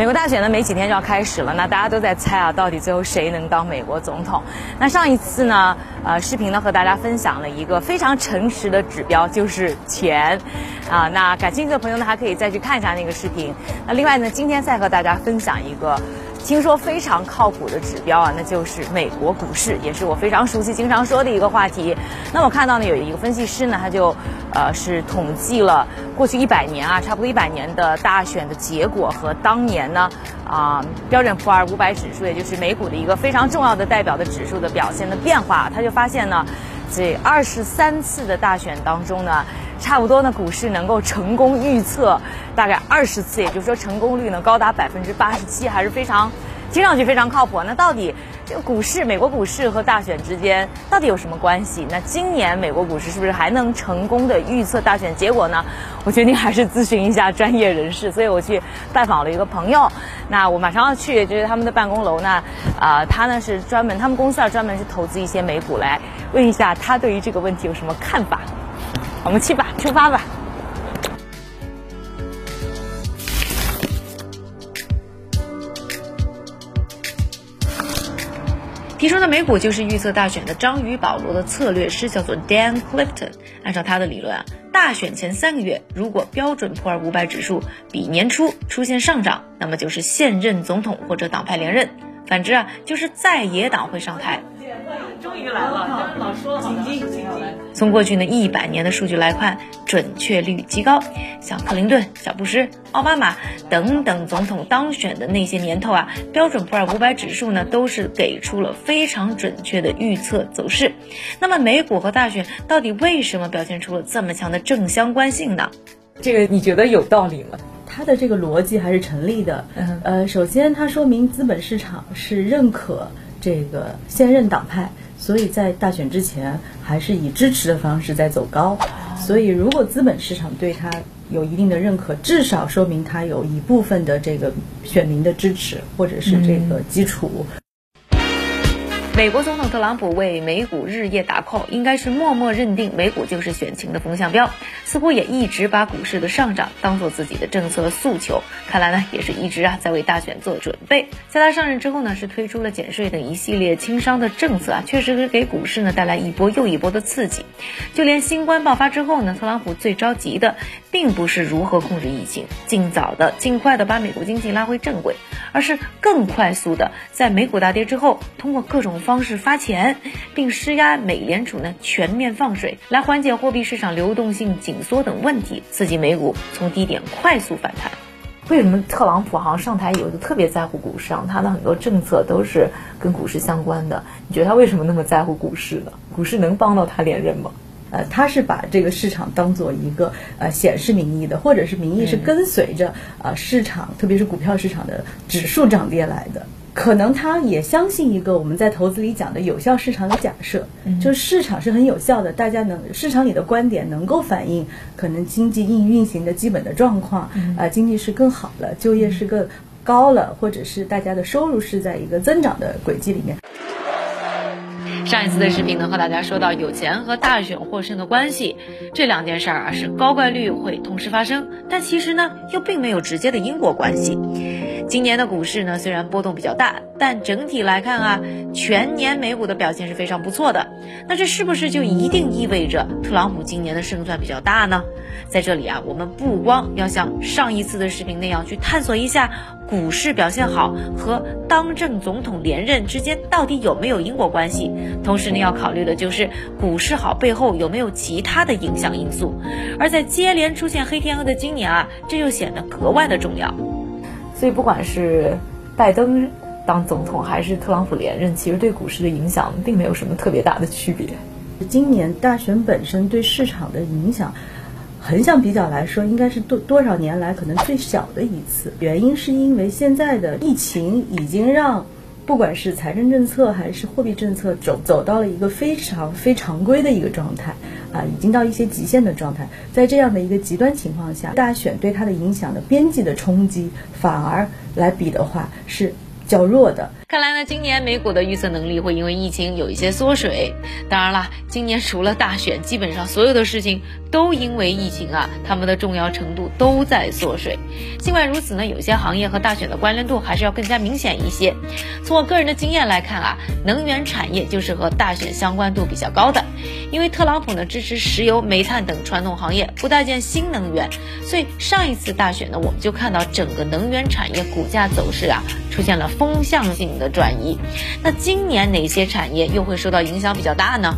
美国大选呢，没几天就要开始了，那大家都在猜啊，到底最后谁能当美国总统？那上一次呢，呃，视频呢和大家分享了一个非常诚实的指标，就是钱，啊，那感兴趣的朋友呢，还可以再去看一下那个视频。那另外呢，今天再和大家分享一个。听说非常靠谱的指标啊，那就是美国股市，也是我非常熟悉、经常说的一个话题。那我看到呢，有一个分析师呢，他就呃是统计了过去一百年啊，差不多一百年的大选的结果和当年呢啊标准普尔五百指数，也就是美股的一个非常重要的代表的指数的表现的变化。他就发现呢，这二十三次的大选当中呢。差不多呢，股市能够成功预测大概二十次，也就是说成功率呢高达百分之八十七，还是非常听上去非常靠谱。那到底这个股市，美国股市和大选之间到底有什么关系？那今年美国股市是不是还能成功的预测大选结果呢？我决定还是咨询一下专业人士，所以我去拜访了一个朋友。那我马上要去，就是他们的办公楼呢，啊，他呢是专门，他们公司啊专门去投资一些美股，来问一下他对于这个问题有什么看法。我们去吧，出发吧。提出的美股就是预测大选的章鱼保罗的策略师叫做 Dan Clifton。按照他的理论啊，大选前三个月，如果标准普尔五百指数比年初出现上涨，那么就是现任总统或者党派连任；反之啊，就是在野党会上台。终于来了，老说了，请进，请来。从过去的一百年的数据来看，准确率极高。像克林顿、小布什、奥巴马等等总统当选的那些年头啊，标准普尔五百指数呢都是给出了非常准确的预测走势。那么美股和大选到底为什么表现出了这么强的正相关性呢？这个你觉得有道理吗？它的这个逻辑还是成立的。呃，首先它说明资本市场是认可这个现任党派。所以在大选之前，还是以支持的方式在走高。所以，如果资本市场对他有一定的认可，至少说明他有一部分的这个选民的支持，或者是这个基础。美国总统特朗普为美股日夜打 call，应该是默默认定美股就是选情的风向标，似乎也一直把股市的上涨当做自己的政策诉求。看来呢，也是一直啊在为大选做准备。在他上任之后呢，是推出了减税等一系列轻商的政策啊，确实是给股市呢带来一波又一波的刺激。就连新冠爆发之后呢，特朗普最着急的并不是如何控制疫情，尽早的、尽快的把美国经济拉回正轨，而是更快速的在美股大跌之后，通过各种方方。式发钱，并施压美联储呢全面放水，来缓解货币市场流动性紧缩等问题，刺激美股从低点快速反弹。为什么特朗普好像上台以后就特别在乎股市？他的很多政策都是跟股市相关的。你觉得他为什么那么在乎股市呢？股市能帮到他连任吗？呃，他是把这个市场当做一个呃显示民意的，或者是民意是跟随着呃市场，特别是股票市场的指数涨跌来的。可能他也相信一个我们在投资里讲的有效市场的假设，就是市场是很有效的，大家能市场里的观点能够反映可能经济运运行的基本的状况，啊，经济是更好了，就业是更高了，或者是大家的收入是在一个增长的轨迹里面。上一次的视频呢，和大家说到有钱和大选获胜的关系，这两件事儿啊是高概率会同时发生，但其实呢又并没有直接的因果关系。今年的股市呢，虽然波动比较大，但整体来看啊，全年美股的表现是非常不错的。那这是不是就一定意味着特朗普今年的胜算比较大呢？在这里啊，我们不光要像上一次的视频那样去探索一下股市表现好和当政总统连任之间到底有没有因果关系，同时呢，要考虑的就是股市好背后有没有其他的影响因素。而在接连出现黑天鹅的今年啊，这就显得格外的重要。所以，不管是拜登当总统，还是特朗普连任，其实对股市的影响并没有什么特别大的区别。今年大选本身对市场的影响，横向比较来说，应该是多多少年来可能最小的一次。原因是因为现在的疫情已经让。不管是财政政策还是货币政策，走走到了一个非常非常规的一个状态，啊，已经到一些极限的状态。在这样的一个极端情况下，大选对它的影响的边际的冲击，反而来比的话是较弱的。看来呢，今年美股的预测能力会因为疫情有一些缩水。当然了，今年除了大选，基本上所有的事情都因为疫情啊，他们的重要程度都在缩水。尽管如此呢，有些行业和大选的关联度还是要更加明显一些。从我个人的经验来看啊，能源产业就是和大选相关度比较高的，因为特朗普呢支持石油、煤炭等传统行业，不待见新能源，所以上一次大选呢，我们就看到整个能源产业股价走势啊出现了风向性。的转移，那今年哪些产业又会受到影响比较大呢？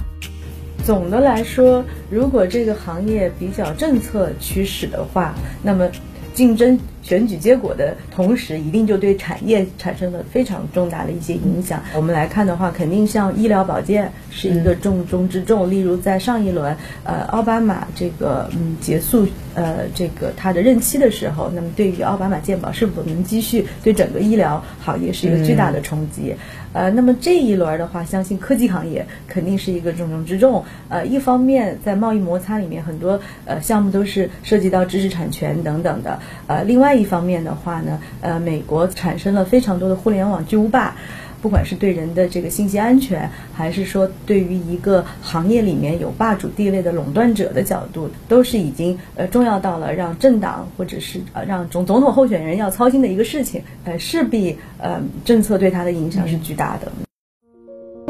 总的来说，如果这个行业比较政策驱使的话，那么竞争。选举结果的同时，一定就对产业产生了非常重大的一些影响。我们来看的话，肯定像医疗保健是一个重中之重。例如，在上一轮，呃，奥巴马这个嗯结束呃这个他的任期的时候，那么对于奥巴马健保是否能继续，对整个医疗行业是一个巨大的冲击。呃，那么这一轮的话，相信科技行业肯定是一个重中之重。呃，一方面在贸易摩擦里面，很多呃项目都是涉及到知识产权等等的。呃，另外。另一方面的话呢，呃，美国产生了非常多的互联网巨无霸，不管是对人的这个信息安全，还是说对于一个行业里面有霸主地位的垄断者的角度，都是已经呃重要到了让政党或者是呃让总总统候选人要操心的一个事情，呃，势必呃政策对它的影响是巨大的。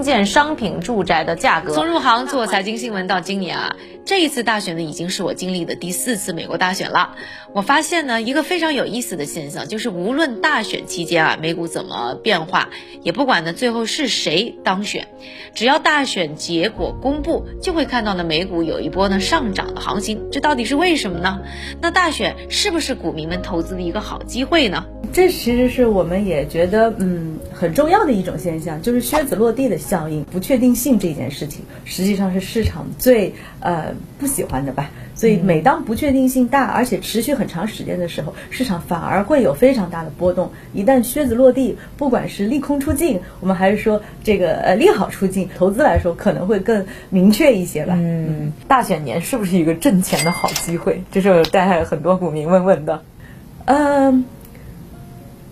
建商品住宅的价格。从入行做财经新闻到今年啊，这一次大选呢，已经是我经历的第四次美国大选了。我发现呢，一个非常有意思的现象，就是无论大选期间啊，美股怎么变化，也不管呢最后是谁当选，只要大选结果公布，就会看到呢美股有一波呢上涨的行情。这到底是为什么呢？那大选是不是股民们投资的一个好机会呢？这其实是我们也觉得嗯很重要的一种现象，就是靴子落地的效应。不确定性这件事情，实际上是市场最呃不喜欢的吧。所以每当不确定性大，而且持续很长时间的时候，市场反而会有非常大的波动。一旦靴子落地，不管是利空出尽，我们还是说这个呃利好出尽，投资来说可能会更明确一些吧。嗯，大选年是不是一个挣钱的好机会？这是带来很多股民问问的。嗯。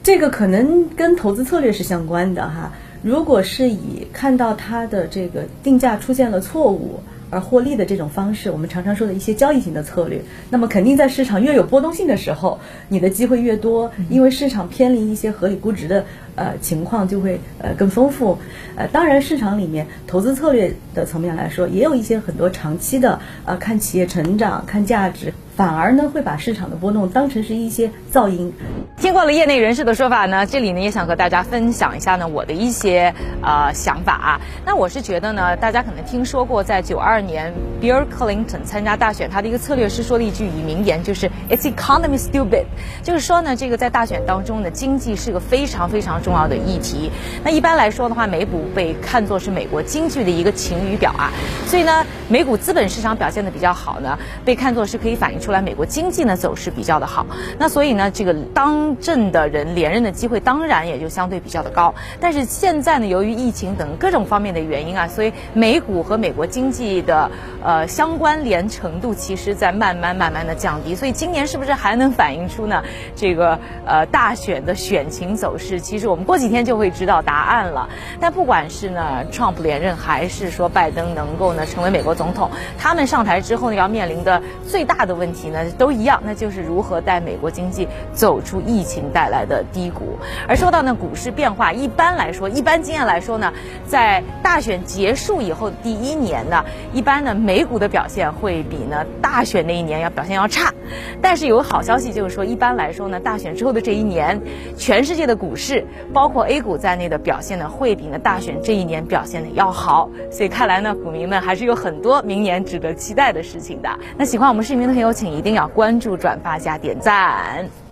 这个可能跟投资策略是相关的哈。如果是以看到它的这个定价出现了错误而获利的这种方式，我们常常说的一些交易型的策略，那么肯定在市场越有波动性的时候，你的机会越多，因为市场偏离一些合理估值的呃情况就会呃更丰富。呃，当然市场里面投资策略的层面来说，也有一些很多长期的呃看企业成长、看价值。反而呢，会把市场的波动当成是一些噪音。听过了业内人士的说法呢，这里呢也想和大家分享一下呢我的一些呃想法啊。那我是觉得呢，大家可能听说过，在九二年 Bill Clinton 参加大选，他的一个策略师说了一句名言，就是 It's economy stupid，就是说呢，这个在大选当中呢，经济是个非常非常重要的议题。那一般来说的话，美股被看作是美国经济的一个晴雨表啊，所以呢，美股资本市场表现的比较好呢，被看作是可以反映出。来，美国经济呢走势比较的好，那所以呢，这个当政的人连任的机会当然也就相对比较的高。但是现在呢，由于疫情等各种方面的原因啊，所以美股和美国经济的呃相关联程度，其实在慢慢慢慢的降低。所以今年是不是还能反映出呢这个呃大选的选情走势？其实我们过几天就会知道答案了。但不管是呢 Trump 连任，还是说拜登能够呢成为美国总统，他们上台之后呢要面临的最大的问题。呢都一样，那就是如何带美国经济走出疫情带来的低谷。而说到呢股市变化，一般来说，一般经验来说呢，在大选结束以后第一年呢，一般呢美股的表现会比呢大选那一年要表现要差。但是有个好消息就是说，一般来说呢，大选之后的这一年，全世界的股市，包括 A 股在内的表现呢，会比呢大选这一年表现的要好。所以看来呢，股民们还是有很多明年值得期待的事情的。那喜欢我们视频的朋友，请一定要关注、转发加点赞。